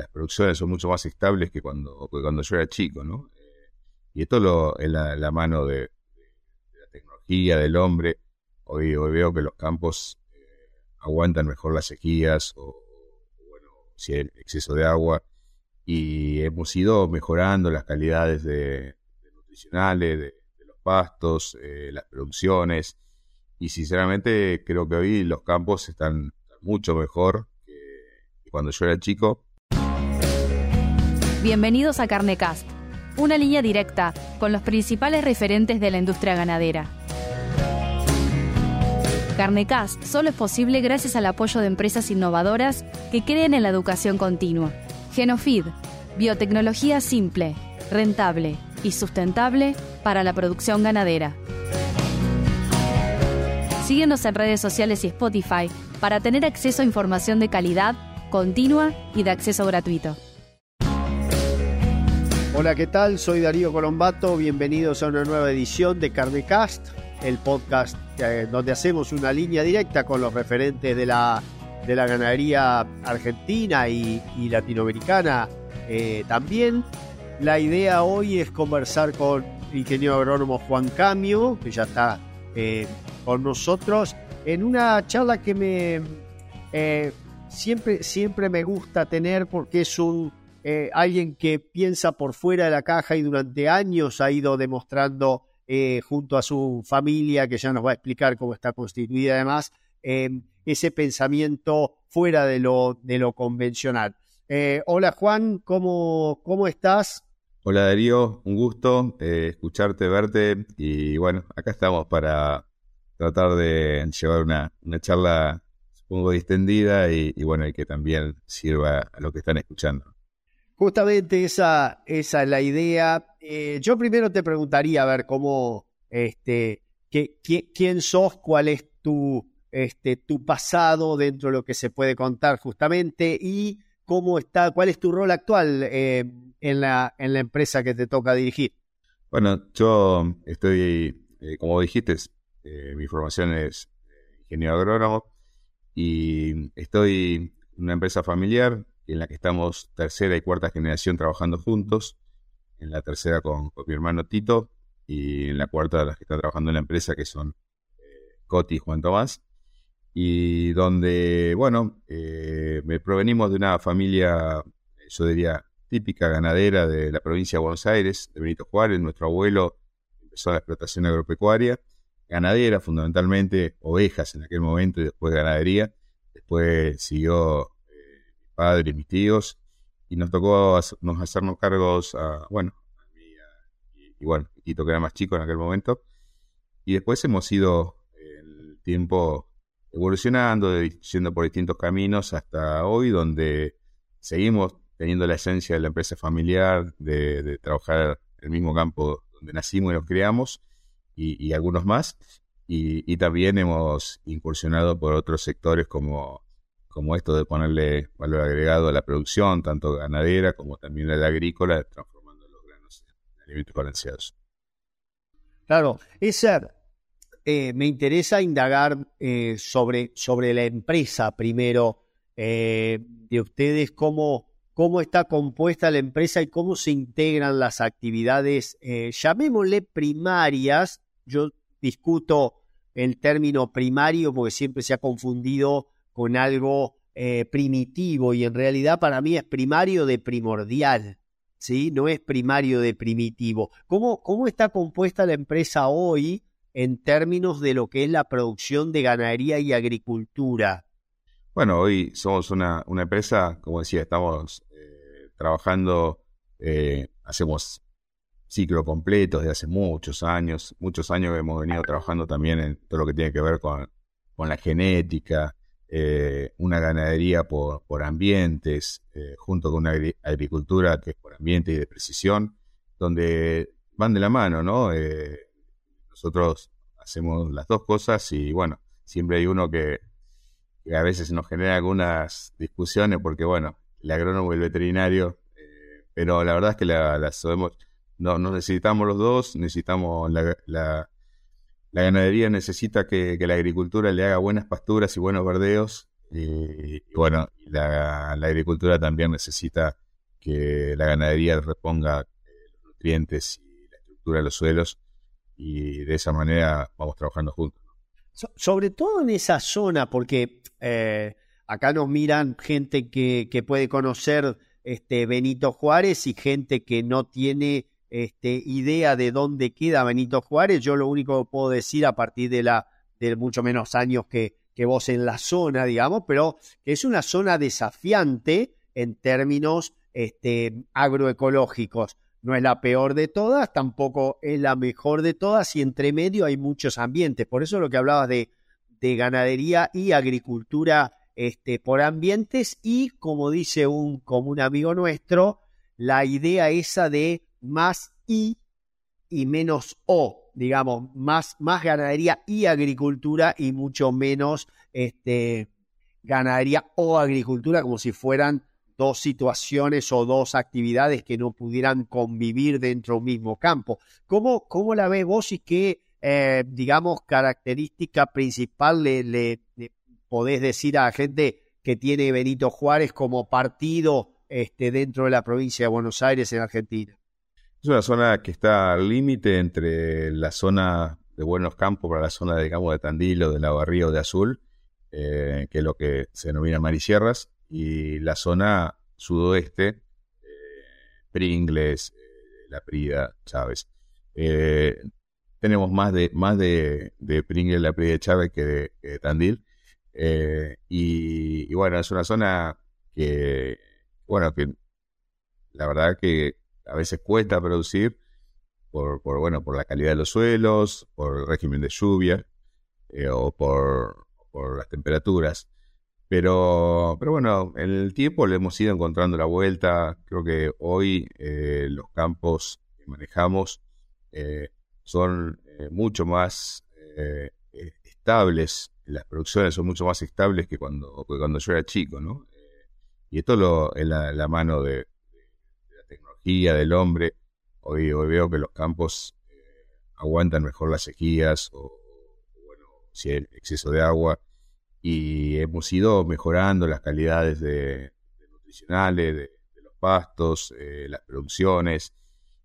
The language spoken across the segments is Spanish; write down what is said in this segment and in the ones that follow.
las producciones son mucho más estables que cuando, cuando yo era chico, ¿no? Eh, y esto lo, es la, mano de, la tecnología, del hombre. Hoy, hoy veo que los campos eh, aguantan mejor las sequías o, bueno, si hay exceso de agua. Y hemos ido mejorando las calidades de, nutricionales, de, los pastos, eh, las producciones. Y sinceramente creo que hoy los campos están mucho mejor que cuando yo era chico. Bienvenidos a Carnecast, una línea directa con los principales referentes de la industria ganadera. Carnecast solo es posible gracias al apoyo de empresas innovadoras que creen en la educación continua. Genofeed, biotecnología simple, rentable y sustentable para la producción ganadera. Síguenos en redes sociales y Spotify para tener acceso a información de calidad, continua y de acceso gratuito. Hola, ¿qué tal? Soy Darío Colombato. Bienvenidos a una nueva edición de Carnecast, el podcast eh, donde hacemos una línea directa con los referentes de la, de la ganadería argentina y, latinoamericana eh, también. La idea hoy es conversar con el ingeniero agrónomo Juan Camio, que ya está eh, con nosotros en una charla que me siempre, siempre me gusta tener porque es un eh, alguien que piensa por fuera de la caja y durante años ha ido demostrando junto a su familia, que ya nos va a explicar cómo está constituida además, ese pensamiento fuera de lo, de lo convencional. hola Juan, ¿cómo, ¿cómo estás? Hola Darío, un gusto escucharte, verte y bueno, acá estamos para tratar de llevar una, charla, supongo, distendida y, bueno, y que también sirva a lo que están escuchando. Justamente esa, esa es la idea. Eh, yo primero te preguntaría, a ver, cómo, este, qué, quién sos, cuál es tu, este, tu pasado dentro de lo que se puede contar justamente y cómo está, cuál es tu rol actual eh, en, la, en la empresa que te toca dirigir. Bueno, yo estoy, eh, como dijiste, eh, mi formación es ingeniero agrónomo y estoy en una empresa familiar en la que estamos tercera y cuarta generación trabajando juntos. En la tercera con, mi hermano Tito y en la cuarta las que están trabajando en la empresa que son eh, Coti y Juan Tomás. Y donde, bueno, me provenimos de una familia, yo diría, típica ganadera de la provincia de Buenos Aires, de Benito Juárez. Nuestro abuelo empezó la explotación agropecuaria ganadera, fundamentalmente ovejas en aquel momento y después ganadería. Después siguió mi padre y mis tíos y nos tocó hacernos cargos a, bueno, a mí y, bueno, Quito que era más chico en aquel momento. Y después hemos ido el tiempo evolucionando, yendo por distintos caminos hasta hoy, donde seguimos teniendo la esencia de la empresa familiar, de, trabajar en el mismo campo donde nacimos y nos criamos, y, algunos más. Y, también hemos incursionado por otros sectores como, como esto de ponerle valor agregado a la producción, tanto ganadera como también a la agrícola, transformando los granos en alimentos balanceados. Claro, esa eh, me interesa indagar eh, sobre, sobre la empresa primero eh, de ustedes, cómo, cómo está compuesta la empresa y cómo se integran las actividades, llamémosle primarias, yo discuto el término primario porque siempre se ha confundido con algo eh, primitivo y en realidad para mí es primario de primordial, ¿sí? No es primario de primitivo. ¿Cómo, cómo está compuesta la empresa hoy en términos de lo que es la producción de ganadería y agricultura? Bueno, hoy somos una, una empresa, como decía, estamos eh, trabajando, eh, hacemos ciclo completo desde hace muchos años. Muchos años hemos venido trabajando también en todo lo que tiene que ver con, con la genética, eh, una ganadería por, por ambientes, eh, junto con una agricultura que es por ambiente y de precisión, donde van de la mano, ¿no? Eh, nosotros hacemos las dos cosas y bueno, siempre hay uno que, a veces nos genera algunas discusiones porque bueno, el agrónomo y el veterinario, pero la verdad es que las la sabemos no, necesitamos los dos, necesitamos la, la, ganadería necesita que, la agricultura le haga buenas pasturas y buenos verdeos, y, bueno, la, agricultura también necesita que la ganadería reponga eh, los nutrientes y la estructura de los suelos y de esa manera vamos trabajando juntos. sobre todo en esa zona, porque eh, acá nos miran gente que, que, puede conocer este Benito Juárez y gente que no tiene este, idea de dónde queda Benito Juárez. Yo lo único que puedo decir a partir de la de mucho menos años que, que vos en la zona, digamos, pero que es una zona desafiante en términos este, agroecológicos. No es la peor de todas, tampoco es la mejor de todas y entre medio hay muchos ambientes. Por eso lo que hablabas de, de ganadería y agricultura este, por ambientes y como dice un, como un amigo nuestro, la idea esa de más I y menos O, digamos, más, más ganadería y agricultura y mucho menos este, ganadería o agricultura como si fueran dos situaciones o dos actividades que no pudieran convivir dentro de un mismo campo. ¿Cómo, cómo la ves vos y qué, eh, digamos, característica principal le, le, podés decir a la gente que tiene Benito Juárez como partido este, dentro de la provincia de Buenos Aires en Argentina? Es una zona que está al límite entre la zona de Buenos Campos para la zona, digamos, de Tandil o de La de Azul, eh, que es lo que se denomina Marisierras, y la zona sudoeste, eh, Pringles, eh, La Prida, Chávez. tenemos más de más de, de Pringles, La Prida y Chávez que de, Tandil. Y, y, bueno, es una zona que, bueno, que la verdad que a veces cuesta producir por, por, bueno, por la calidad de los suelos, por el régimen de lluvia o por, por las temperaturas. Pero, pero bueno, en el tiempo le hemos ido encontrando la vuelta. Creo que hoy eh, los campos que manejamos eh, son eh, mucho más estables. Las producciones son mucho más estables que cuando, cuando yo era chico, ¿no? y esto lo, es la, mano de, la tecnología, del hombre. Hoy, hoy veo que los campos aguantan mejor las sequías o, bueno, si hay exceso de agua. Y hemos ido mejorando las calidades de, nutricionales de, los pastos, eh, las producciones.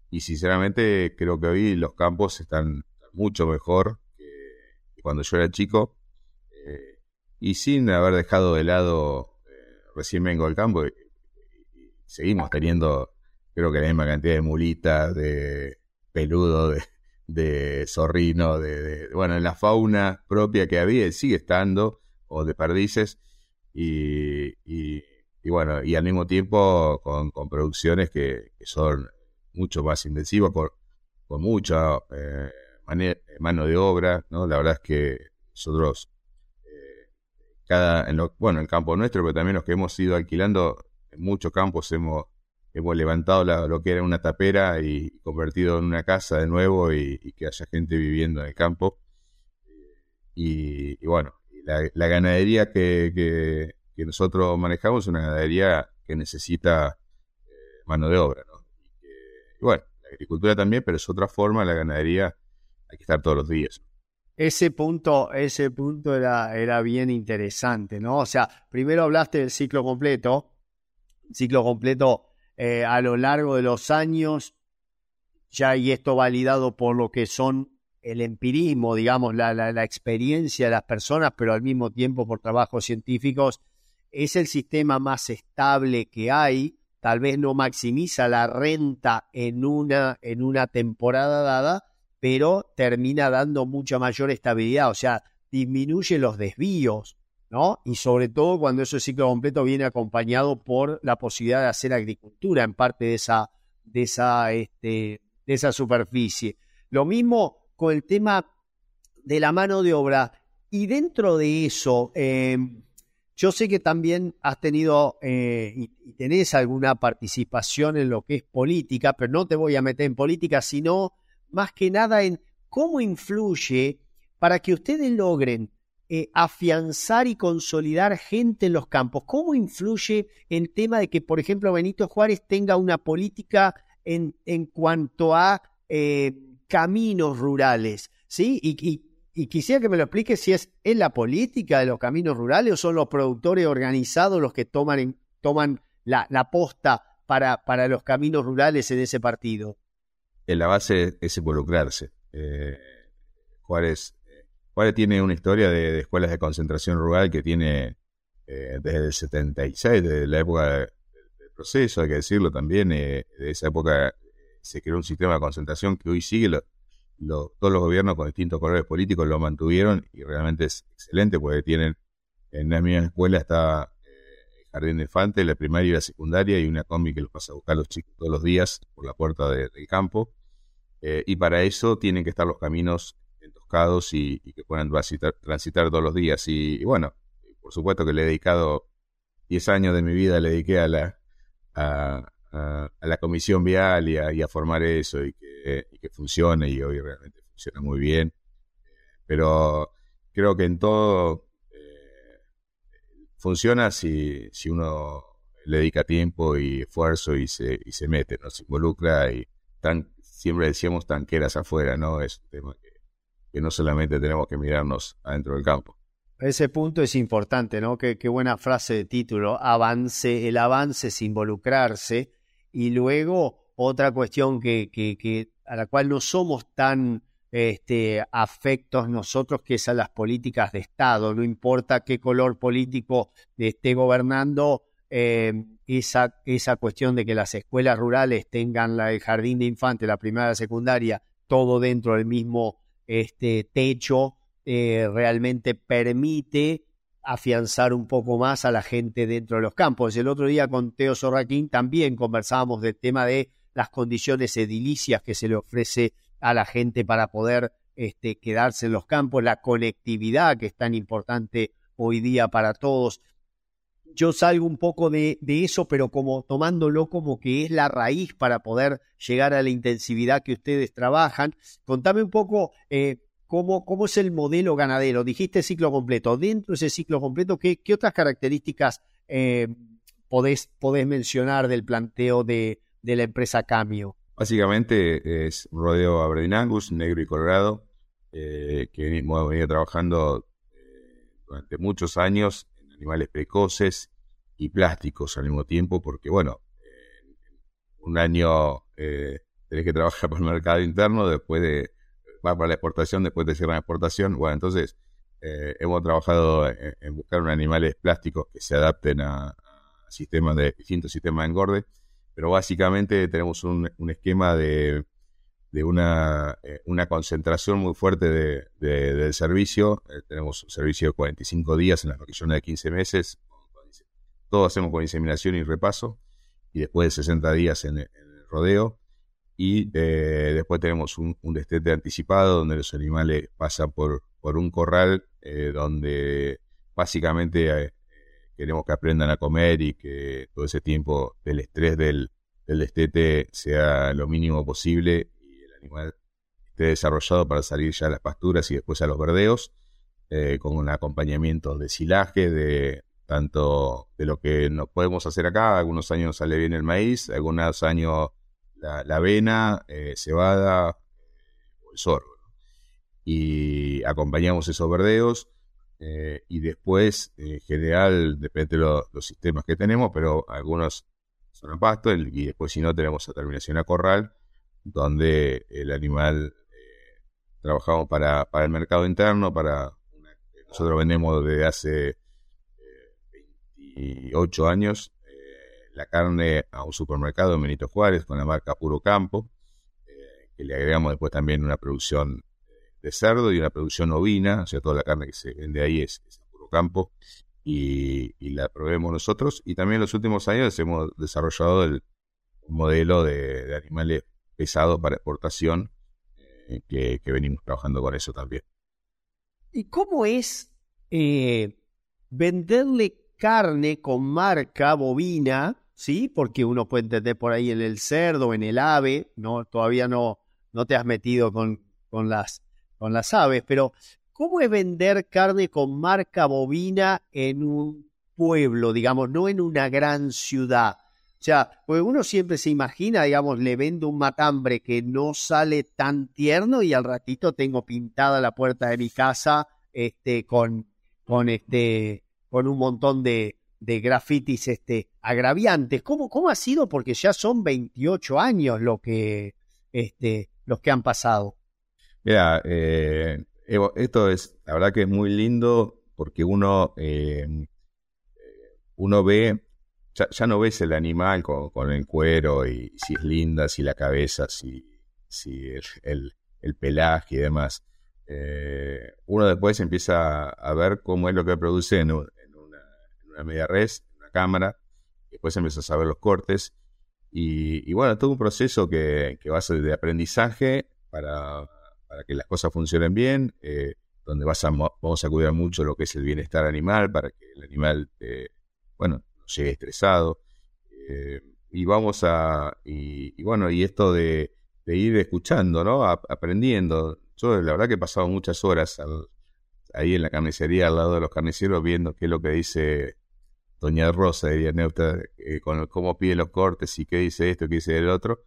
Y sinceramente creo que hoy los campos están mucho mejor que, cuando yo era chico. Eh, y sin haber dejado de lado eh, recién vengo del campo y, seguimos teniendo creo que la misma cantidad de mulitas, de peludo, de, zorrino, de, de, bueno, la fauna propia que había sigue estando o de perdices y, y, bueno, y al mismo tiempo con, con producciones que, son mucho más intensivas, con, con mucha eh, mano de obra, ¿no? La verdad es que nosotros, eh, cada, en lo, bueno, el campo nuestro, pero también los que hemos ido alquilando, en muchos campos hemos, hemos levantado lo que era una tapera y convertido en una casa de nuevo y, que haya gente viviendo en el campo. y bueno, la, ganadería que, que, nosotros manejamos es una ganadería que necesita eh, mano de obra, ¿no? Y, bueno, la agricultura también, pero es otra forma, la ganadería hay que estar todos los días. Ese punto, ese punto era, era bien interesante, ¿no? O sea, primero hablaste del ciclo completo, ciclo completo eh, a lo largo de los años, ya y esto validado por lo que son el empirismo, digamos, la, la, experiencia de las personas, pero al mismo tiempo por trabajos científicos, es el sistema más estable que hay. Tal vez no maximiza la renta en una, en una temporada dada, pero termina dando mucha mayor estabilidad, o sea, disminuye los desvíos, ¿no? Y sobre todo cuando ese ciclo completo viene acompañado por la posibilidad de hacer agricultura en parte de esa, de esa, este, de esa superficie. Lo mismo con el tema de la mano de obra. Y dentro de eso, em, yo sé que también has tenido eh, y, tenés alguna participación en lo que es política, pero no te voy a meter en política, sino más que nada en cómo influye para que ustedes logren eh, afianzar y consolidar gente en los campos. ¿Cómo influye el tema de que, por ejemplo, Benito Juárez tenga una política en, en cuanto a eh, caminos rurales, ¿sí? Y, quisiera que me lo explique si es en la política de los caminos rurales o son los productores organizados los que toman, toman la, la posta para, para los caminos rurales en ese partido. En la base es involucrarse. Eh, Juárez, Juárez tiene una historia de, escuelas de concentración rural que tiene eh, desde el 76, desde la época del proceso, hay que decirlo también, eh, de esa época se creó un sistema de concentración que hoy sigue, todos los gobiernos con distintos colores políticos lo mantuvieron y realmente es excelente porque tienen, en la misma escuela está eh, Jardín de Infante, la primaria y la secundaria y una combi que los pasa a buscar los chicos todos los días por la puerta del campo. Eh, y para eso tienen que estar los caminos entoscados y, que puedan transitar, todos los días. Y, bueno, por supuesto que le he dedicado 10 años de mi vida, le dediqué a la, a, la comisión vial y a, formar eso y que, que, funcione y hoy realmente funciona muy bien. Pero creo que en todo eh, funciona si, si uno le dedica tiempo y esfuerzo y se, y se mete, ¿no? se involucra y tan, siempre decíamos tanqueras afuera, ¿no? Es un tema que, no solamente tenemos que mirarnos adentro del campo. Ese punto es importante, ¿no? Qué, buena frase de título. Avance, el avance es involucrarse. Y luego, otra cuestión que, que, que a la cual no somos tan este, afectos nosotros, que es a las políticas de Estado. No importa qué color político esté gobernando, eh, esa, esa cuestión de que las escuelas rurales tengan la, el jardín de infantes, la primaria, la secundaria, todo dentro del mismo este, techo, eh, realmente permite afianzar un poco más a la gente dentro de los campos. El otro día con Teo Sorraquín también conversábamos del tema de las condiciones edilicias que se le ofrece a la gente para poder este, quedarse en los campos, la conectividad que es tan importante hoy día para todos yo salgo un poco de, eso, pero como tomándolo como que es la raíz para poder llegar a la intensividad que ustedes trabajan. Contame un poco eh, cómo, cómo es el modelo ganadero. Dijiste ciclo completo. Dentro de ese ciclo completo, ¿qué, qué otras características eh, podés, podés, mencionar del planteo de, de la empresa Camio? Básicamente es rodeo Aberdeen Angus, negro y colorado, eh, que hemos venido trabajando durante muchos años animales precoces y plásticos al mismo tiempo, porque bueno, un año eh, tenés que trabajar para el mercado interno, después de va para la exportación, después de cierran la exportación. Bueno, entonces eh, hemos trabajado en, buscar animales plásticos que se adapten a, sistemas de distintos sistemas de engorde, pero básicamente tenemos un, esquema de, de una, eh, una, concentración muy fuerte de, del servicio. Eh, tenemos un servicio de 45 días en las vacaciones de 15 meses, todo hacemos con inseminación y repaso, y después de 60 días en, el rodeo. Y eh, después tenemos un, destete anticipado donde los animales pasan por, por un corral donde básicamente queremos que aprendan a comer y que todo ese tiempo del estrés del, destete sea lo mínimo posible animal esté desarrollado para salir ya a las pasturas y después a los verdeos, con un acompañamiento de silaje, de, tanto de lo que no podemos hacer acá, algunos años sale bien el maíz, algunos años la, avena, eh, cebada o el sorgo. Y acompañamos esos verdeos eh, y después, en general, depende de los sistemas que tenemos, pero algunos son a pasto y después si no tenemos a terminación a corral, donde el animal eh, trabajamos para, el mercado interno, para nosotros vendemos desde hace ocho años eh, la carne a un supermercado en Benito Juárez con la marca Puro Campo, eh, que le agregamos después también una producción de cerdo y una producción ovina, o sea, toda la carne que se vende ahí es, Puro Campo y, la probemos nosotros. Y también en los últimos años hemos desarrollado el modelo de, animales pesados para exportación, eh, que, venimos trabajando con eso también. ¿Y cómo es venderle carne con marca bovina, ¿sí? Porque uno puede entender por ahí en el cerdo, en el ave, ¿no? Todavía no, no te has metido con, con, las, con las aves, pero ¿cómo es vender carne con marca bovina en un pueblo, digamos, no en una gran ciudad? Sea, pues uno siempre se imagina, digamos, le vendo un matambre que no sale tan tierno y al ratito tengo pintada la puerta de mi casa este, con, con, este, con un montón de, grafitis este, agraviantes. ¿Cómo, ¿Cómo ha sido? Porque ya son 28 años lo que, este, los que han pasado. Mira, eh, esto es, la verdad que es muy lindo porque uno, eh, uno ve, ya, no ves el animal con, el cuero y si es linda, si la cabeza, si, si el, el, pelaje y demás. Eh, uno después empieza a ver cómo es lo que produce en, una, media res, en una cámara, después empieza a saber los cortes y, bueno, todo un proceso que, que va a ser de aprendizaje para, para que las cosas funcionen bien, eh, donde vas a, vamos a cuidar mucho lo que es el bienestar animal, para que el animal, eh, bueno, no llegue estresado. Eh, y vamos a, y, bueno, y esto de, ir escuchando, ¿no? aprendiendo. Yo la verdad que he pasado muchas horas ahí en la carnicería, al lado de los carniceros, viendo qué es lo que dice Doña Rosa, diría Neuta, con cómo pide los cortes y qué dice esto, qué dice el otro.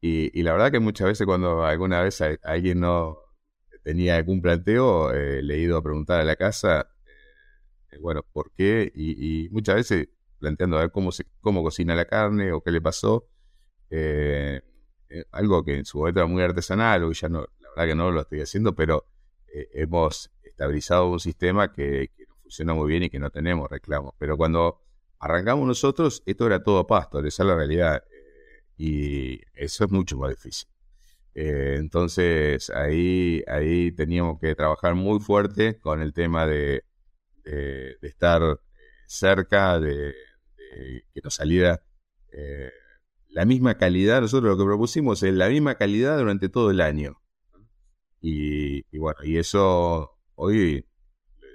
Y, la verdad que muchas veces cuando alguna vez alguien no tenía algún planteo, eh, le he ido a preguntar a la casa, eh, bueno, ¿por qué? Y, muchas veces planteando a ver cómo, se, cómo cocina la carne o qué le pasó. Eh, algo que en su momento era muy artesanal, hoy ya no, la verdad que no lo estoy haciendo, pero hemos estabilizado un sistema que, que funciona muy bien y que no tenemos reclamos. Pero cuando arrancamos nosotros, esto era todo pasto, esa es la realidad y eso es mucho más difícil. Eh, entonces ahí, ahí teníamos que trabajar muy fuerte con el tema de, de, estar cerca, de, que nos saliera eh, la misma calidad. Nosotros lo que propusimos es la misma calidad durante todo el año. Y, bueno, y eso hoy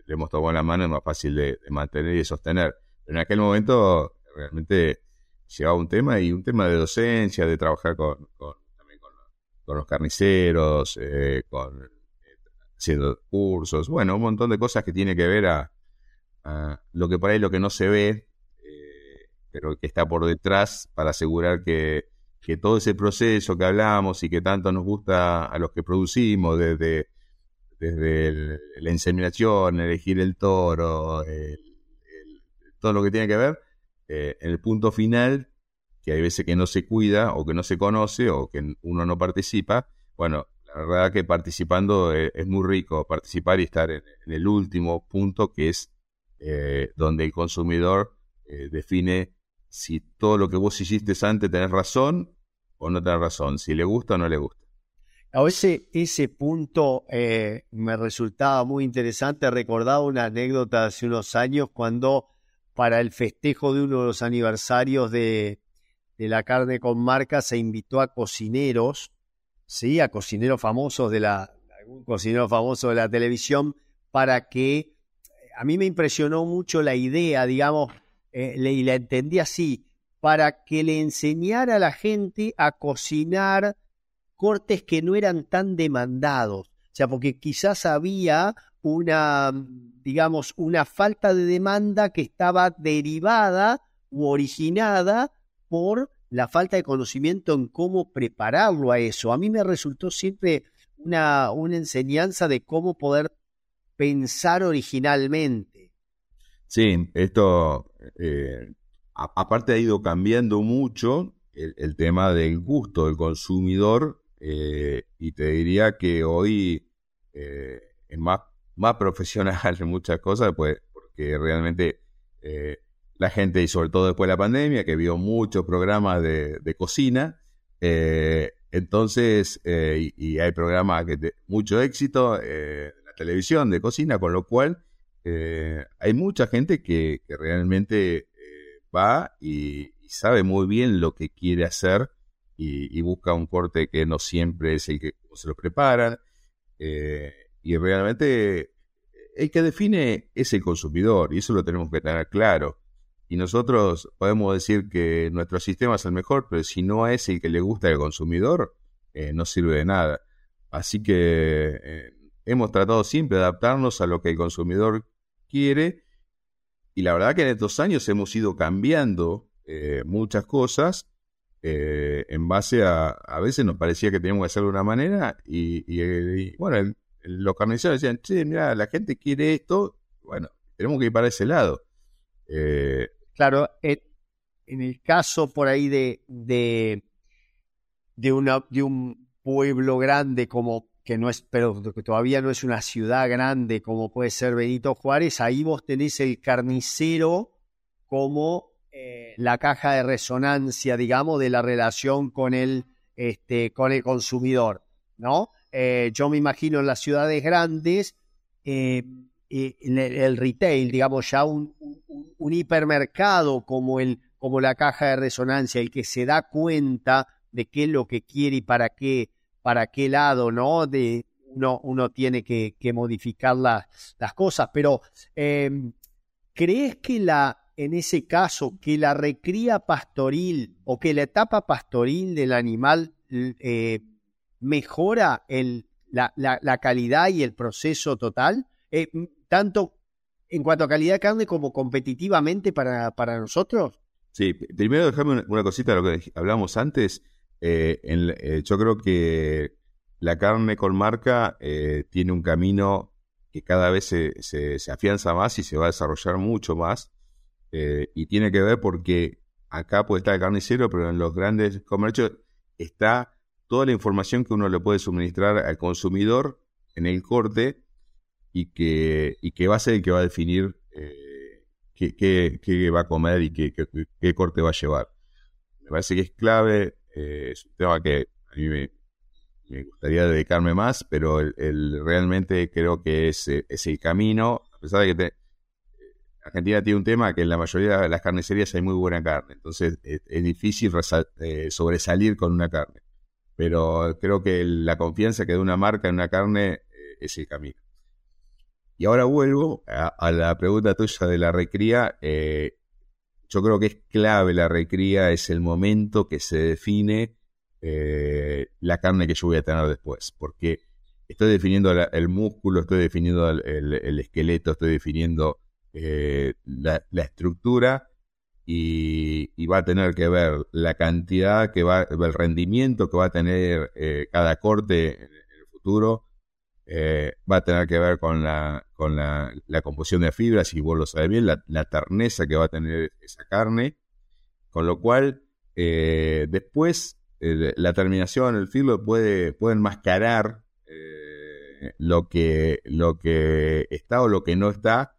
le hemos tomado la mano, es más fácil de, mantener y de sostener. Pero en aquel momento realmente llevaba un tema y un tema de docencia, de trabajar con, con también con, los carniceros, eh, con eh, haciendo cursos, bueno, un montón de cosas que tiene que ver a, lo que por ahí lo que no se ve, eh, pero que está por detrás para asegurar que, que todo ese proceso que hablamos y que tanto nos gusta a los que producimos, desde, desde la inseminación, elegir el toro, todo lo que tiene que ver, eh, el punto final, que hay veces que no se cuida o que no se conoce o que uno no participa, bueno, la verdad que participando eh, es, muy rico participar y estar en, el último punto que es eh, donde el consumidor define si todo lo que vos hiciste antes tenés razón o no tenés razón, si le gusta o no le gusta. A ese, ese punto me resultaba muy interesante. Recordaba una anécdota de hace unos años cuando para el festejo de uno de los aniversarios de, la carne con marca se invitó a cocineros, sí, a cocineros famosos de la, algún cocinero famoso de la televisión, para que a mí me impresionó mucho la idea, digamos, eh, y la entendí así, para que le enseñara a la gente a cocinar cortes que no eran tan demandados. O sea, porque quizás había una, digamos, una falta de demanda que estaba derivada u originada por la falta de conocimiento en cómo prepararlo a eso. A mí me resultó siempre una, una enseñanza de cómo poder pensar originalmente. Sí, esto eh, aparte ha ido cambiando mucho el, tema del gusto del consumidor eh, y te diría que hoy eh, es más más profesional en muchas cosas, pues, porque realmente la gente, y sobre todo después de la pandemia, que vio muchos programas de, cocina, entonces, y, hay programas que de mucho éxito en la televisión de cocina, con lo cual hay mucha gente que, realmente va y, sabe muy bien lo que quiere hacer y, busca un corte que no siempre es el que se lo preparan. y realmente el que define es el consumidor y eso lo tenemos que tener claro. Y nosotros podemos decir que nuestro sistema es el mejor, pero si no es el que le gusta al consumidor, eh, no sirve de nada. Así que eh, hemos tratado siempre de adaptarnos a lo que el consumidor quiere y la verdad que en estos años hemos ido cambiando eh, muchas cosas eh, en base a, a veces nos parecía que teníamos que hacerlo de una manera y, bueno, los carniceros decían, che, mira, la gente quiere esto, bueno, tenemos que ir para ese lado. Eh, claro, en el caso por ahí de, de, de, una, de un pueblo grande como que no es, pero que todavía no es una ciudad grande como puede ser Benito Juárez, ahí vos tenés el carnicero como eh, la caja de resonancia, digamos, de la relación con el, este, con el consumidor, ¿no? Eh, yo me imagino en las ciudades grandes, eh, el, retail, digamos, ya un, un, hipermercado como, el, como la caja de resonancia, el que se da cuenta de qué es lo que quiere y para qué, para qué lado, ¿no? De, uno, uno tiene que, que modificar las cosas, pero ¿crees que la, en ese caso que la recría pastoril o que la etapa pastoril del animal eh, mejora el, la, la, calidad y el proceso total, eh, tanto en cuanto a calidad de carne como competitivamente para, para nosotros? Sí, primero déjame una, cosita de lo que hablamos antes. Eh, yo creo que la carne con marca tiene un camino que cada vez se, se, afianza más y se va a desarrollar mucho más. Eh, y tiene que ver porque acá puede estar el carnicero, pero en los grandes comercios está toda la información que uno le puede suministrar al consumidor en el corte y que, y que va a ser el que va a definir eh, qué, va a comer y qué, qué, corte va a llevar. Me parece que es clave, eh, es un tema que a mí me, gustaría dedicarme más, pero el, realmente creo que es, es el camino, a pesar de que te, Argentina tiene un tema que en la mayoría de las carnicerías hay muy buena carne, entonces es, difícil eh, sobresalir con una carne. Pero creo que la confianza que da una marca en una carne eh, es el camino. Y ahora vuelvo a, la pregunta tuya de la recría. Eh, yo creo que es clave la recría, es el momento que se define la carne que yo voy a tener después, porque estoy definiendo el músculo, estoy definiendo el esqueleto, estoy definiendo eh, la, estructura y, va a tener que ver la cantidad que va, el rendimiento que va a tener eh, cada corte en, el futuro, eh, va a tener que ver con la, con la, composición de fibras, y vos lo sabes bien, la, la, terneza que va a tener esa carne, con lo cual después la terminación, el filo puede, puede enmascarar lo, que, lo que está o lo que no está.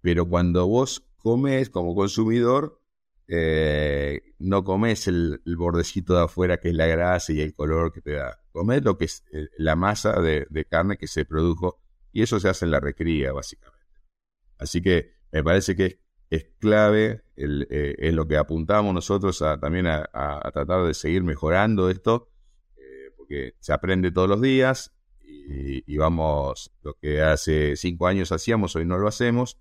Pero cuando vos comes como consumidor, eh, no comes el, bordecito de afuera que es la grasa y el color que te da. Comes lo que es eh, la masa de, carne que se produjo y eso se hace en la recría, básicamente. Así que me parece que es, clave el, eh, lo que apuntamos nosotros también a, tratar de seguir mejorando esto, porque se aprende todos los días y, y, vamos, lo que hace cinco años hacíamos, hoy no lo hacemos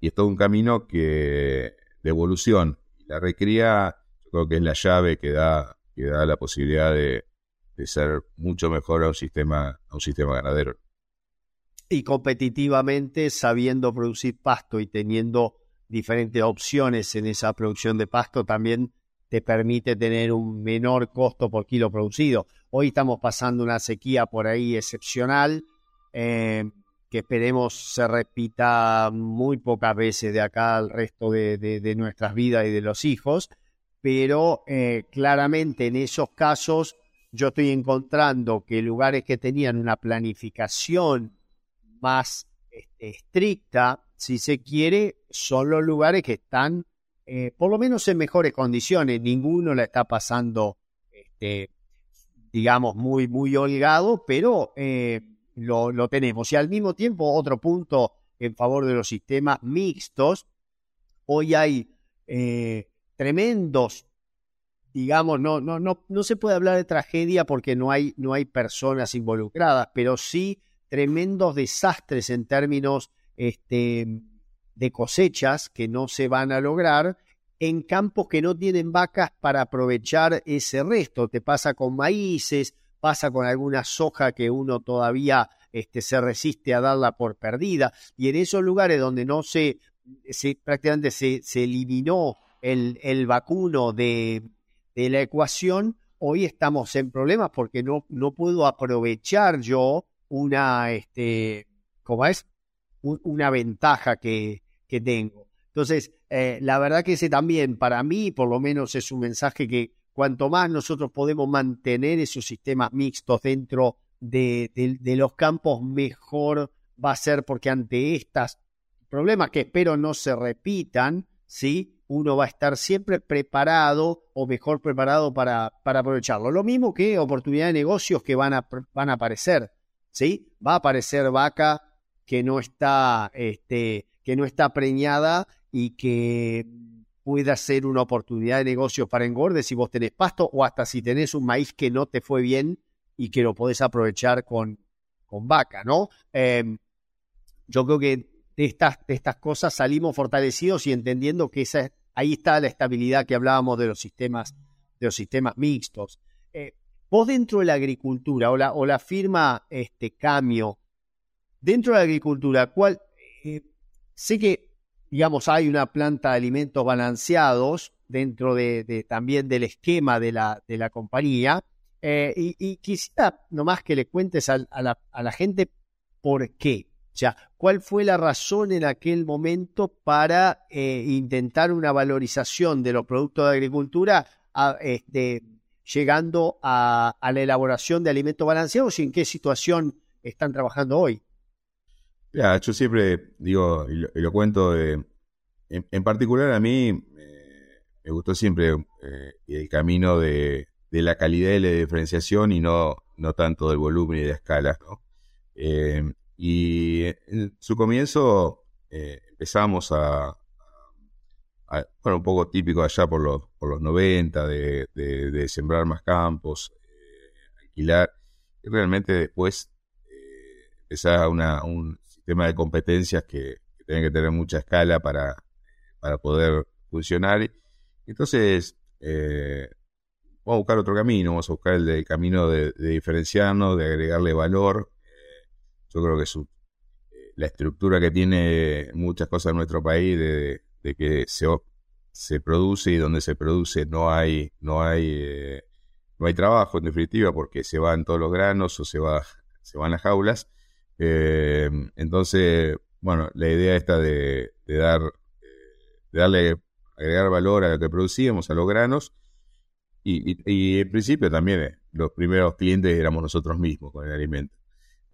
y es todo un camino que de evolución. La recría yo creo que es la llave que da, que da la posibilidad de, ser mucho mejor a un sistema, a un sistema ganadero. Y competitivamente, sabiendo producir pasto y teniendo diferentes opciones en esa producción de pasto, también te permite tener un menor costo por kilo producido. Hoy estamos pasando una sequía por ahí excepcional. Eh, que esperemos se repita muy pocas veces de acá al resto de, nuestras vidas y de los hijos, pero eh, claramente en esos casos yo estoy encontrando que lugares que tenían una planificación más estricta, si se quiere, son los lugares que están eh, por lo menos en mejores condiciones. Ninguno la está pasando, este, digamos, muy, muy holgado, pero eh, lo, tenemos. Y al mismo tiempo, otro punto en favor de los sistemas mixtos, hoy hay eh, tremendos, digamos, no, no, no, no se puede hablar de tragedia porque no hay, no hay personas involucradas, pero sí tremendos desastres en términos este, de cosechas que no se van a lograr en campos que no tienen vacas para aprovechar ese resto. Te pasa con maíces, pasa con alguna soja que uno todavía este, se resiste a darla por perdida. Y en esos lugares donde no se, prácticamente se, se eliminó el, el vacuno de, de la ecuación, hoy estamos en problemas porque no, no puedo aprovechar yo una, este, ¿cómo es? una ventaja que, que tengo. Entonces, eh, la verdad que ese también, para mí, por lo menos, es un mensaje que cuanto más nosotros podemos mantener esos sistemas mixtos dentro de, los campos, mejor va a ser porque ante estos problemas que espero no se repitan, ¿sí? uno va a estar siempre preparado o mejor preparado para, para aprovecharlo. Lo mismo que oportunidades de negocios que van a, van a aparecer, ¿sí? Va a aparecer vaca que no está, este, que no está preñada y que pueda ser una oportunidad de negocios para engorde si vos tenés pasto o hasta si tenés un maíz que no te fue bien y que lo podés aprovechar con, con vaca, ¿no? Em, yo creo que de estas, de estas cosas salimos fortalecidos y entendiendo que esa, ahí está la estabilidad que hablábamos de los sistemas, de los sistemas mixtos. Eh, vos dentro de la agricultura o la, o la firma este, Camio, dentro de la agricultura, ¿cuál, eh, sé que digamos hay una planta de alimentos balanceados dentro de, también del esquema de la, de la compañía. Eh, y, quisiera nomás que le cuentes a, la, a la gente por qué. O sea, ¿cuál fue la razón en aquel momento para eh, intentar una valorización de los productos de agricultura este, llegando a, la elaboración de alimentos balanceados y en qué situación están trabajando hoy? Ya, yo siempre digo, y lo, cuento, en, particular a mí eh, me gustó siempre eh, el camino de, la calidad y la diferenciación y no, no tanto del volumen y de escala. ¿no? Y en su comienzo eh, empezamos a, bueno, un poco típico allá por los, por los 90, de, de, sembrar más campos, eh, alquilar. Y realmente después eh, empezaba una, un sistema de competencias que, tenía que tener mucha escala para, para poder funcionar. Entonces, eh, vamos a buscar otro camino, vamos a buscar el, camino de, diferenciarnos, de agregarle valor yo creo que eh, la estructura que tiene muchas cosas en nuestro país de, que se, se produce y donde se produce no hay, no hay, eh, no hay trabajo en definitiva porque se van todos los granos o se va, se van las jaulas. Eh, entonces, bueno, la idea esta de, de dar, de darle, agregar valor a lo que producíamos, a los granos, y, y en principio también los primeros clientes éramos nosotros mismos con el alimento.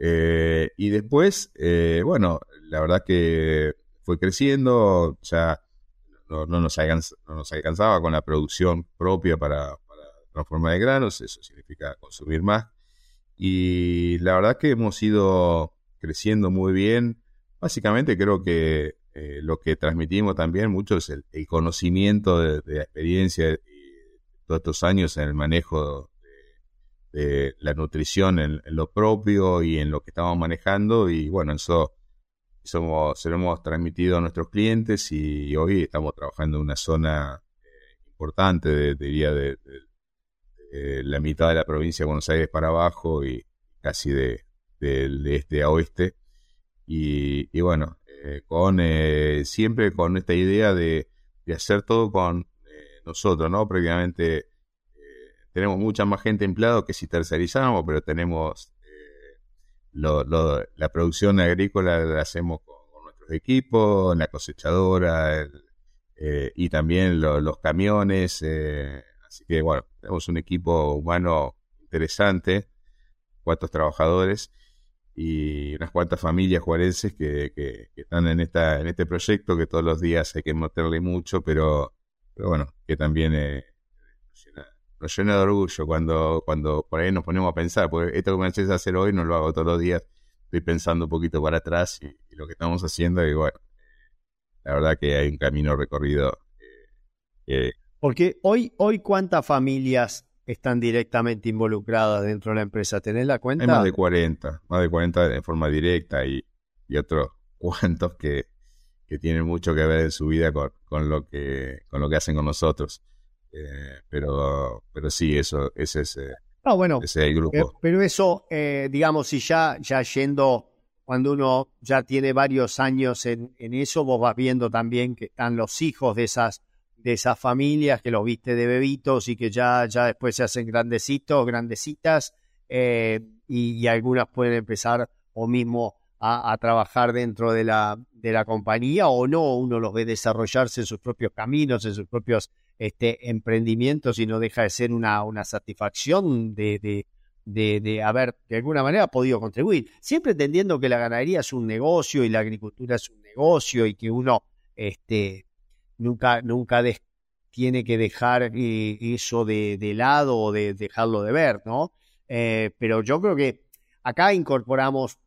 Eh, y después, eh, bueno, la verdad que fue creciendo, ya no, nos, alcanzaba, con la producción propia para, transformar de granos, eso significa consumir más. Y la verdad que hemos ido creciendo muy bien. Básicamente creo que eh, lo que transmitimos también mucho es el, conocimiento de, la experiencia de todos estos años en el manejo de la nutrición en, lo propio y en lo que estamos manejando y bueno, eso somos, se lo hemos transmitido a nuestros clientes y hoy estamos trabajando en una zona eh, importante, de, diría, de, la mitad de la provincia de Buenos Aires para abajo y casi de, este a oeste. Y, bueno, eh, con eh, siempre con esta idea de, hacer todo con nosotros, ¿no? Previamente tenemos mucha más gente empleada que si tercerizamos, pero tenemos eh, la producción agrícola la hacemos con, nuestros equipos, la cosechadora eh, y también los camiones. Eh, así que bueno, tenemos un equipo humano interesante, cuantos trabajadores y unas cuantas familias juarenses que, que, están en esta en este proyecto que todos los días hay que meterle mucho, pero, pero bueno, que también nos llena de orgullo cuando, cuando por ahí nos ponemos a pensar, porque esto que me haces hacer hoy no lo hago todos los días, estoy pensando un poquito para atrás y, lo que estamos haciendo y bueno, la verdad que hay un camino recorrido. Eh, porque hoy, hoy cuántas familias están directamente involucradas dentro de la empresa, ¿tenés la cuenta? Hay más de 40, más de 40 de forma directa y, y otros cuantos que, que tienen mucho que ver en su vida con, con, lo que, con lo que hacen con nosotros. Eh, pero, pero sí, eso, ese es, ah, bueno, ese el grupo. Eh, pero eso, eh, digamos, si ya, ya yendo, cuando uno ya tiene varios años en, en, eso, vos vas viendo también que están los hijos de esas, de esas familias que los viste de bebitos y que ya, ya después se hacen grandecitos, grandecitas, eh, y, algunas pueden empezar o mismo a, trabajar dentro de la, de la compañía o no, uno los ve desarrollarse en sus propios caminos, en sus propios este, emprendimientos y no deja de ser una, una satisfacción de, de, de, de, haber de alguna manera podido contribuir. Siempre entendiendo que la ganadería es un negocio y la agricultura es un negocio y que uno este, nunca, nunca tiene que dejar eh, eso de, lado o de dejarlo de ver, ¿no? Eh, pero yo creo que acá incorporamos,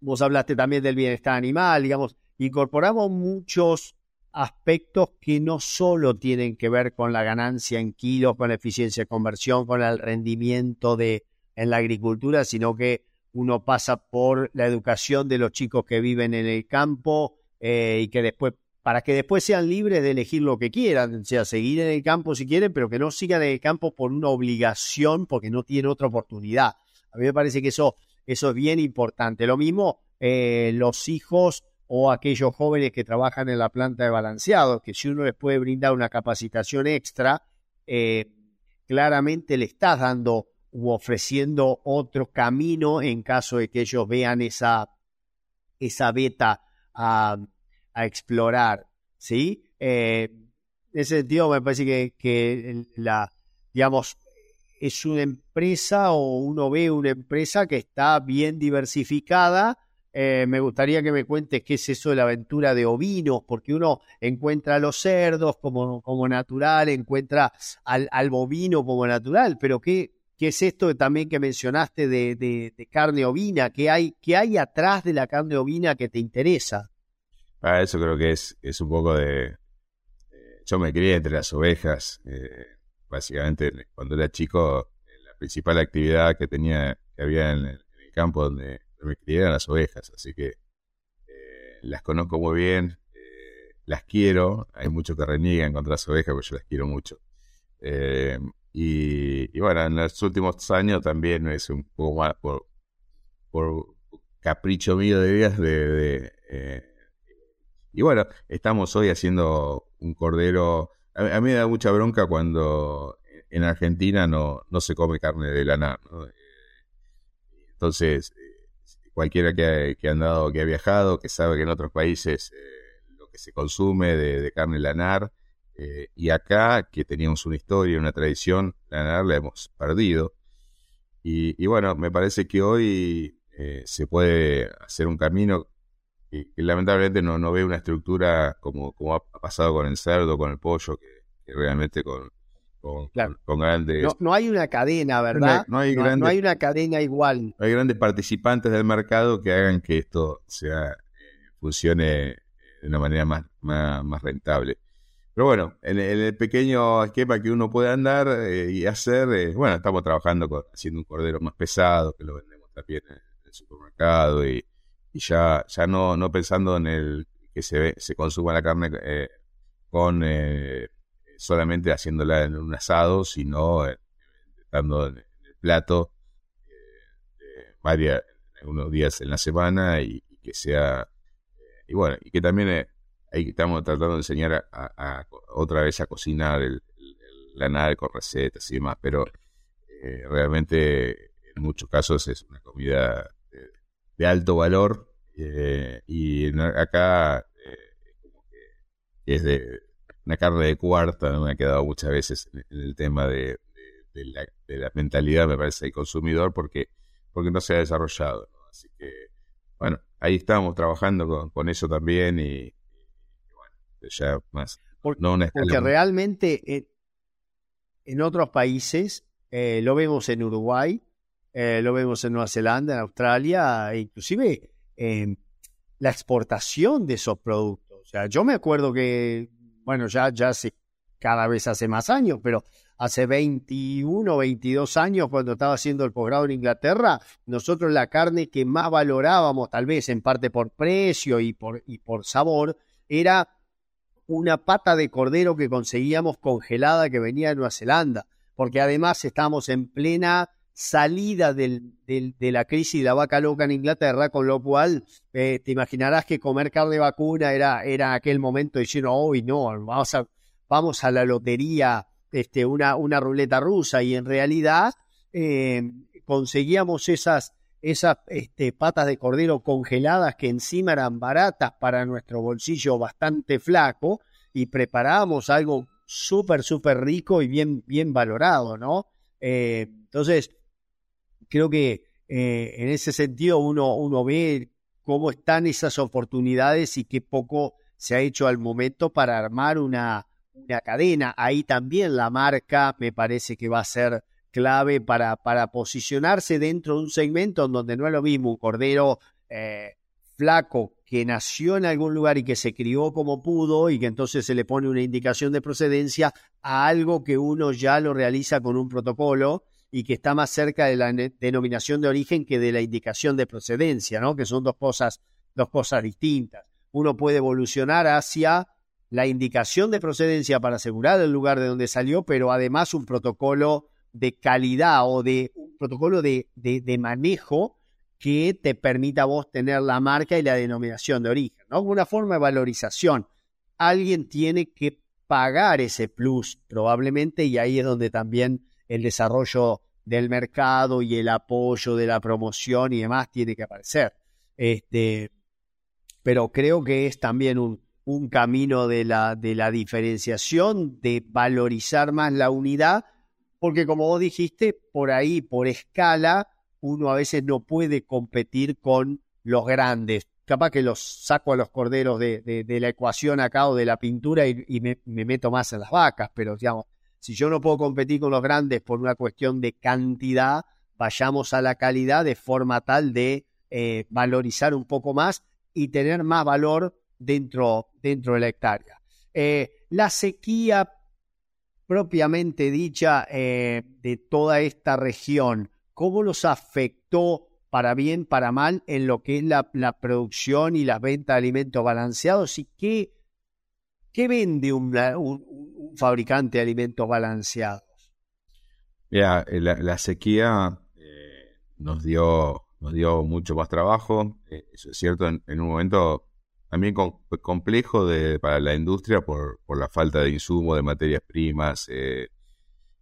vos hablaste también del bienestar animal, digamos, incorporamos muchos aspectos que no solo tienen que ver con la ganancia en kilos, con la eficiencia de conversión, con el rendimiento de, en la agricultura, sino que uno pasa por la educación de los chicos que viven en el campo eh, y que después para que después sean libres de elegir lo que quieran, o sea, seguir en el campo si quieren, pero que no sigan en el campo por una obligación, porque no tienen otra oportunidad. A mí me parece que eso, eso es bien importante. Lo mismo eh, los hijos o aquellos jóvenes que trabajan en la planta de balanceado, que si uno les puede brindar una capacitación extra, eh, claramente le estás dando u ofreciendo otro camino en caso de que ellos vean esa, esa beta a a explorar, ¿sí? Eh, en ese sentido me parece que, que, la, digamos, es una empresa o uno ve una empresa que está bien diversificada. Eh, me gustaría que me cuentes qué es eso de la aventura de ovinos, porque uno encuentra a los cerdos como, como natural, encuentra al, al bovino como natural, pero ¿qué, ¿Qué es esto también que mencionaste de, de, de carne ovina? ¿Qué hay, ¿Qué hay atrás de la carne ovina que te interesa? Ah, eso creo que es, es un poco de... Eh, yo me crié entre las ovejas. Eh, básicamente, cuando era chico, la principal actividad que tenía que había en el, campo donde me crié eran las ovejas. Así que eh, las conozco muy bien. las quiero. Hay muchos que reniegan contra las ovejas, pero yo las quiero mucho. Y, bueno, en los últimos años también es un poco más por, por capricho mío de vida de, de y bueno, estamos hoy haciendo un cordero. A, mí me da mucha bronca cuando en Argentina no, no se come carne de lanar. Entonces, cualquiera que ha, que andado, que ha viajado, que sabe que en otros países eh, lo que se consume de, carne lanar, eh, y acá, que teníamos una historia, una tradición, lanar la hemos perdido. Y, bueno, me parece que hoy eh, se puede hacer un camino y, lamentablemente no, no ve una estructura como, como ha pasado con el cerdo, con el pollo, que, realmente con, con, grandes... No, hay una cadena, ¿verdad? No, hay, no, hay una cadena igual. hay grandes participantes del mercado que hagan que esto sea eh, funcione de una manera más, más, rentable. Pero bueno, en, el pequeño esquema que uno puede andar eh, y hacer, eh, bueno, estamos trabajando con, haciendo un cordero más pesado, que lo vendemos también en el supermercado y y ya, ya no, no pensando en el que se, se consuma la carne eh, con eh, solamente haciéndola en un asado, sino eh, estando en, el plato varias, unos días en la semana y, que sea, y bueno, y que también ahí estamos tratando de enseñar a, otra vez a cocinar el, la nave con recetas y demás, pero realmente en muchos casos es una comida de alto valor eh, y acá eh, es de una carne de cuarta, me ha quedado muchas veces en el tema de, la, mentalidad, me parece, del consumidor porque, porque no se ha desarrollado. Así que, bueno, ahí estamos trabajando con, eso también y, bueno, ya más. Porque, realmente en otros países, eh, lo vemos en Uruguay, eh, lo vemos en Nueva Zelanda, en Australia, e inclusive eh, la exportación de esos productos. O sea, yo me acuerdo que, bueno, ya, ya hace, cada vez hace más años, pero hace 21, 22 años, cuando estaba haciendo el posgrado en Inglaterra, nosotros la carne que más valorábamos, tal vez en parte por precio y por, y por sabor, era una pata de cordero que conseguíamos congelada que venía de Nueva Zelanda, porque además estamos en plena salida del, de la crisis de la vaca loca en Inglaterra, con lo cual eh, te imaginarás que comer carne vacuna era, era aquel momento diciendo, hoy no, vamos a, vamos a la lotería, este, una, una ruleta rusa y en realidad eh, conseguíamos esas, esas este, patas de cordero congeladas que encima eran baratas para nuestro bolsillo bastante flaco y preparábamos algo súper, súper rico y bien, bien valorado, ¿no? Eh, entonces, creo que eh, en ese sentido uno, uno ve cómo están esas oportunidades y qué poco se ha hecho al momento para armar una, una cadena. Ahí también la marca me parece que va a ser clave para, para posicionarse dentro de un segmento en donde no es lo mismo un cordero eh, flaco que nació en algún lugar y que se crió como pudo y que entonces se le pone una indicación de procedencia a algo que uno ya lo realiza con un protocolo y que está más cerca de la denominación de origen que de la indicación de procedencia, ¿no? Que son dos cosas, dos cosas distintas. Uno puede evolucionar hacia la indicación de procedencia para asegurar el lugar de donde salió, pero además un protocolo de calidad o de un protocolo de, de, manejo que te permita a vos tener la marca y la denominación de origen, ¿no? Una forma de valorización. Alguien tiene que pagar ese plus probablemente y ahí es donde también el desarrollo del mercado y el apoyo de la promoción y demás tiene que aparecer. Este, pero creo que es también un, un camino de la, de la diferenciación, de valorizar más la unidad, porque como vos dijiste, por ahí, por escala, uno a veces no puede competir con los grandes. Capaz que los saco a los corderos de, de, la ecuación acá o de la pintura y, me, meto más en las vacas, pero digamos, si yo no puedo competir con los grandes por una cuestión de cantidad, vayamos a la calidad de forma tal de eh, valorizar un poco más y tener más valor dentro, dentro de la hectárea. Eh, la sequía propiamente dicha eh, de toda esta región, ¿cómo los afectó para bien, para mal, en lo que es la, producción y la venta de alimentos balanceados? ¿Y qué, qué vende un, fabricante de alimentos balanceados? la, la, sequía eh, nos, dio, nos dio mucho más trabajo. eso es cierto, en, un momento también complejo para la industria por, la falta de insumo, de materias primas, eh,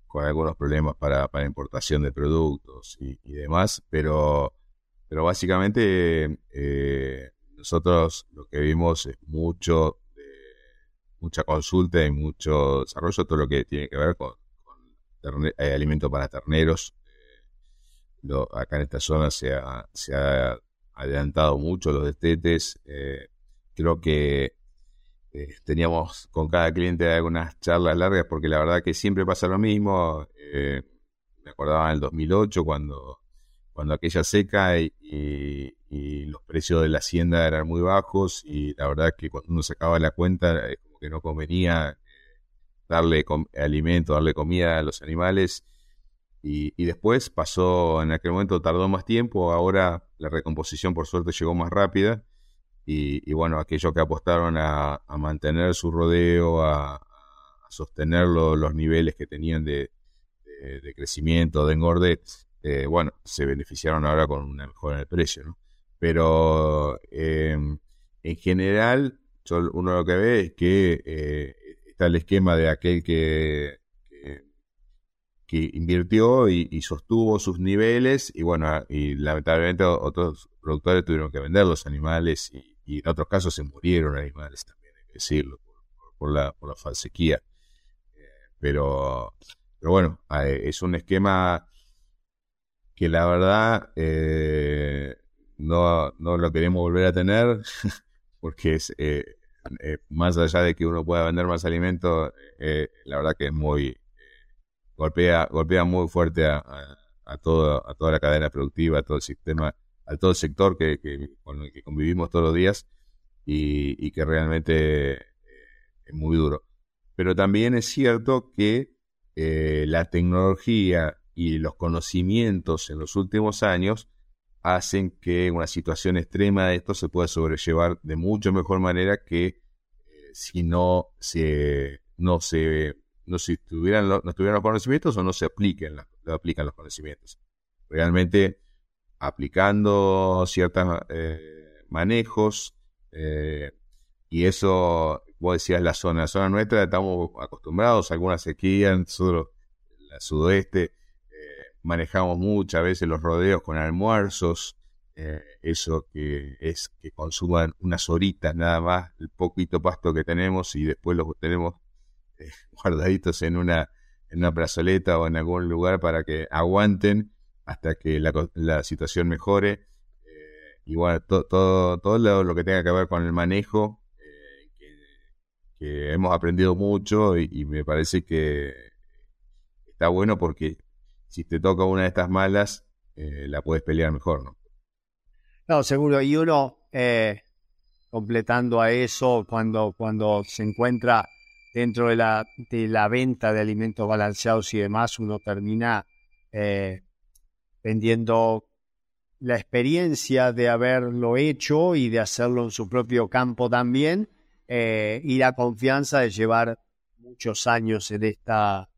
con algunos problemas para, importación de productos y, demás, pero, básicamente eh, nosotros lo que vimos es mucho, mucha consulta y mucho desarrollo, todo lo que tiene que ver con, con eh, alimentos para terneros. acá en esta zona se ha, se ha adelantado mucho los destetes. Eh, Creo que eh, teníamos con cada cliente algunas charlas largas porque la verdad que siempre pasa lo mismo. Eh, me acordaba en el 2008 cuando, cuando aquella seca y, los precios de la hacienda eran muy bajos y la verdad que cuando uno sacaba la cuenta eh, que no convenía darle alimento, darle comida a los animales. Y, después pasó, en aquel momento tardó más tiempo, ahora la recomposición por suerte llegó más rápida y, bueno, aquellos que apostaron a, mantener su rodeo, a, sostener los niveles que tenían de, crecimiento, de engorde, eh, bueno, se beneficiaron ahora con una mejora en el precio, ¿no? Pero em, en general, uno lo que ve es que eh, está el esquema de aquel que, que, invirtió y, sostuvo sus niveles y bueno, y lamentablemente otros productores tuvieron que vender los animales y, en otros casos se murieron animales también, hay que decirlo, por, la, por la falsequía. Eh, pero, pero bueno, eh, es un esquema que la verdad eh, no, no lo queremos volver a tener, porque es más allá de que uno pueda vender más alimentos, la verdad que es muy golpea, golpea muy fuerte a, a, todo, a toda la cadena productiva, a todo el sistema a todo el sector que, con el que convivimos todos los días y, que realmente eh, es muy duro. Pero también es cierto que eh, la tecnología y los conocimientos en los últimos años hacen que una situación extrema de esto se pueda sobrellevar de mucho mejor manera que eh, si no se no se no se tuvieran no los conocimientos o no se apliquen no aplican los conocimientos. Realmente aplicando ciertos eh, manejos, eh, y eso, vos decías la zona, la zona nuestra estamos acostumbrados a alguna sequía, nosotros, la sudoeste, manejamos muchas veces los rodeos con almuerzos, eh, eso que es que consuman unas horitas nada más el poquito pasto que tenemos y después los tenemos eh, guardaditos en una, en una plazoleta o en algún lugar para que aguanten hasta que la, la situación mejore. y bueno, todo, todo lo, que tenga que ver con el manejo que hemos aprendido mucho y, me parece que está bueno porque si te toca una de estas malas, eh, la puedes pelear mejor, ¿no? No, seguro. Y uno, eh, completando a eso, cuando, cuando se encuentra dentro de la, de la venta de alimentos balanceados y demás, uno termina eh, vendiendo la experiencia de haberlo hecho y de hacerlo en su propio campo también eh, y la confianza de llevar muchos años en esta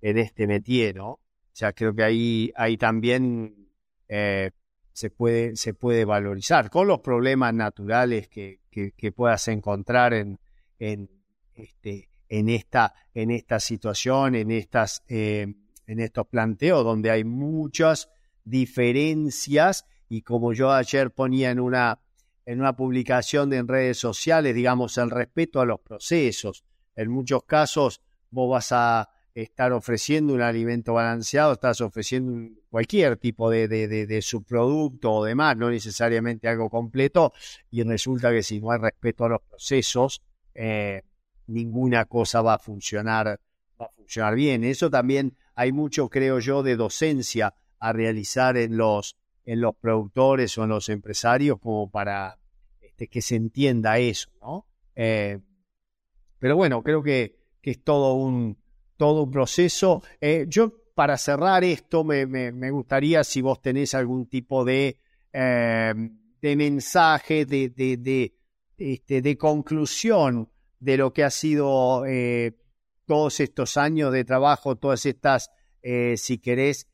en este métier, ¿no? Sea, creo que ahí, ahí también eh, se, puede, se puede valorizar con los problemas naturales que, que, puedas encontrar en, en, este, en, esta, en esta situación, en, estas, eh, en estos planteos donde hay muchas diferencias y como yo ayer ponía en una en una publicación en redes sociales, digamos, el respeto a los procesos. En muchos casos vos vas a estar ofreciendo un alimento balanceado, estás ofreciendo cualquier tipo de, de, de, subproducto o demás, no necesariamente algo completo, y resulta que si no hay respeto a los procesos, eh, ninguna cosa va a funcionar, va a funcionar bien. Eso también hay mucho, creo yo, de docencia a realizar en los, en los productores o en los empresarios como para, que se entienda eso, ¿no? Eh, pero bueno, creo que, es todo un, todo un proceso. Eh, yo, para cerrar esto, me, gustaría si vos tenés algún tipo de, eh, de mensaje, de, de, de, este, de conclusión de lo que ha sido todos estos años de trabajo, todas estas, si querés,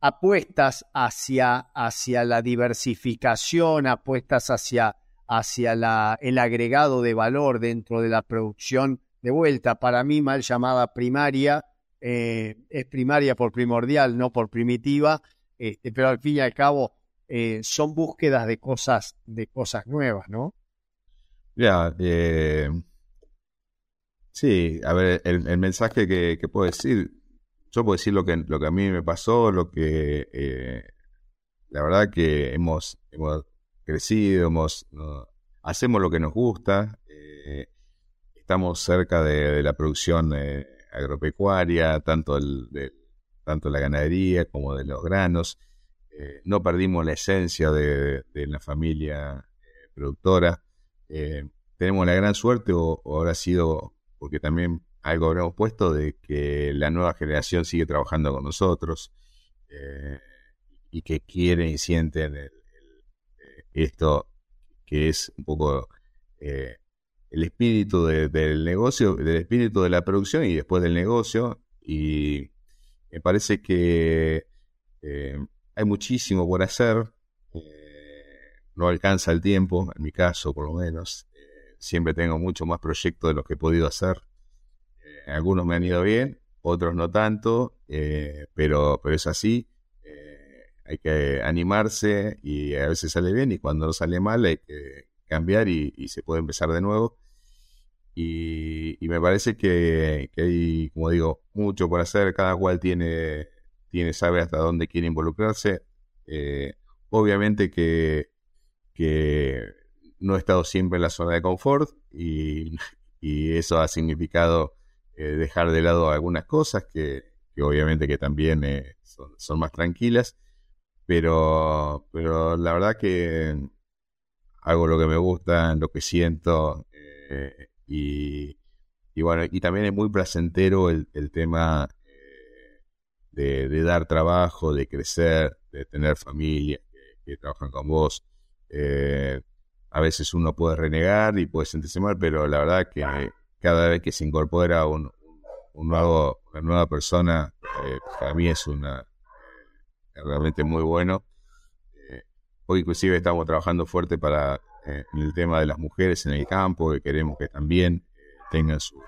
apuestas hacia, hacia la diversificación, apuestas hacia, hacia la, el agregado de valor dentro de la producción de vuelta. Para mí, mal llamada primaria, eh, es primaria por primordial, no por primitiva, este, pero al fin y al cabo eh, son búsquedas de cosas, de cosas nuevas, ¿no? Ya, eh, sí, a ver, el, mensaje que, puedo decir, yo puedo decir lo que, lo que a mí me pasó, lo que la verdad que hemos, hemos crecido, hemos, hacemos lo que nos gusta, eh, estamos cerca de, la producción eh, agropecuaria, tanto, el, de, tanto la ganadería como de los granos, no perdimos la esencia de, la familia productora, tenemos la gran suerte, o, o habrá sido porque también algo habremos puesto de que la nueva generación sigue trabajando con nosotros eh, y que quieren y sienten eh, esto que es un poco eh, el espíritu del negocio, del espíritu de la producción y después del negocio. Y me parece que hay muchísimo por hacer. no alcanza el tiempo, en mi caso por lo menos. siempre tengo mucho más proyectos de los que he podido hacer algunos me han ido bien, otros no tanto, eh, pero, pero es así. Eh, hay que animarse y a veces sale bien y cuando no sale mal hay que cambiar y, se puede empezar de nuevo. Y, me parece que, hay, como digo, mucho por hacer, cada cual tiene, tiene sabe hasta dónde quiere involucrarse. Eh, obviamente que, que no he estado siempre en la zona de confort y, y eso ha significado eh, dejar de lado algunas cosas que, obviamente que también eh, son, más tranquilas, pero, pero la verdad que hago lo que me gusta, lo que siento eh, y, bueno, y también es muy placentero el, tema de, dar trabajo, de crecer, de tener familia que, trabajan con vos. a veces uno puede renegar y puede sentirse mal, pero la verdad que cada vez que se incorpora un, nuevo, una nueva persona, eh, para mí es una realmente muy bueno. Hoy inclusive estamos trabajando fuerte para eh, el tema de las mujeres en el campo, que queremos que también tengan su,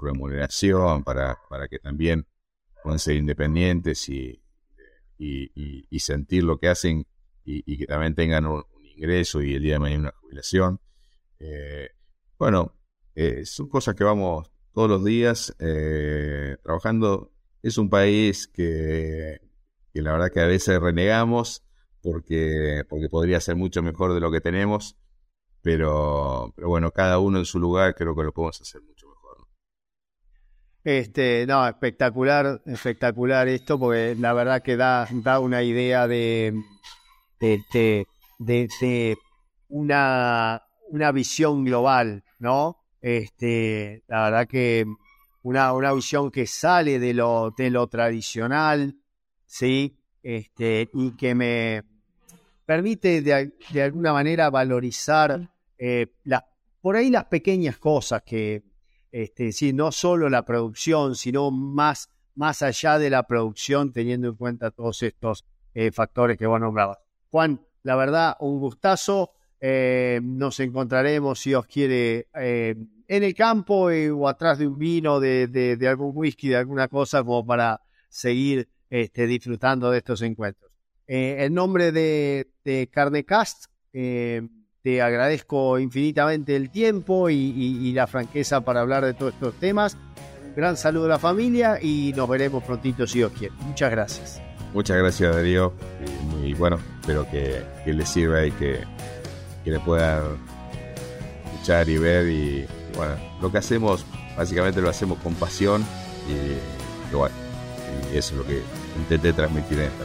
remuneración para, para que también puedan ser independientes y, y, sentir lo que hacen y, que también tengan un, ingreso y el día de mañana una jubilación. Eh, bueno, eh, son cosas que vamos todos los días eh, trabajando. Es un país que, que, la verdad que a veces renegamos porque, porque podría ser mucho mejor de lo que tenemos, pero, pero bueno, cada uno en su lugar creo que lo podemos hacer mucho mejor. Este, no, espectacular, espectacular esto, porque la verdad que da, da una idea de, de, de, una, una visión global, ¿no? Este, la verdad que una, una visión que sale de lo, de lo tradicional, ¿sí? Este, y que me permite de, de alguna manera valorizar eh, por ahí las pequeñas cosas que, este, sí, no solo la producción, sino más, más allá de la producción, teniendo en cuenta todos estos eh, factores que vos nombrabas. Juan, la verdad, un gustazo. Eh, nos encontraremos, si os quiere, eh, en el campo eh, o atrás de un vino, de, de, algún whisky, de alguna cosa, como para seguir este, disfrutando de estos encuentros. En nombre de, Carnecast, te agradezco infinitamente el tiempo y, la franqueza para hablar de todos estos temas. Gran saludo a la familia y nos veremos prontito si os quiere. Muchas gracias. Muchas gracias, Darío. Y, bueno, espero que, que les sirva y que, que le puedan escuchar y ver. Y, bueno, lo que hacemos, básicamente lo hacemos con pasión. Y, bueno, y eso es lo que intenté transmitir en esta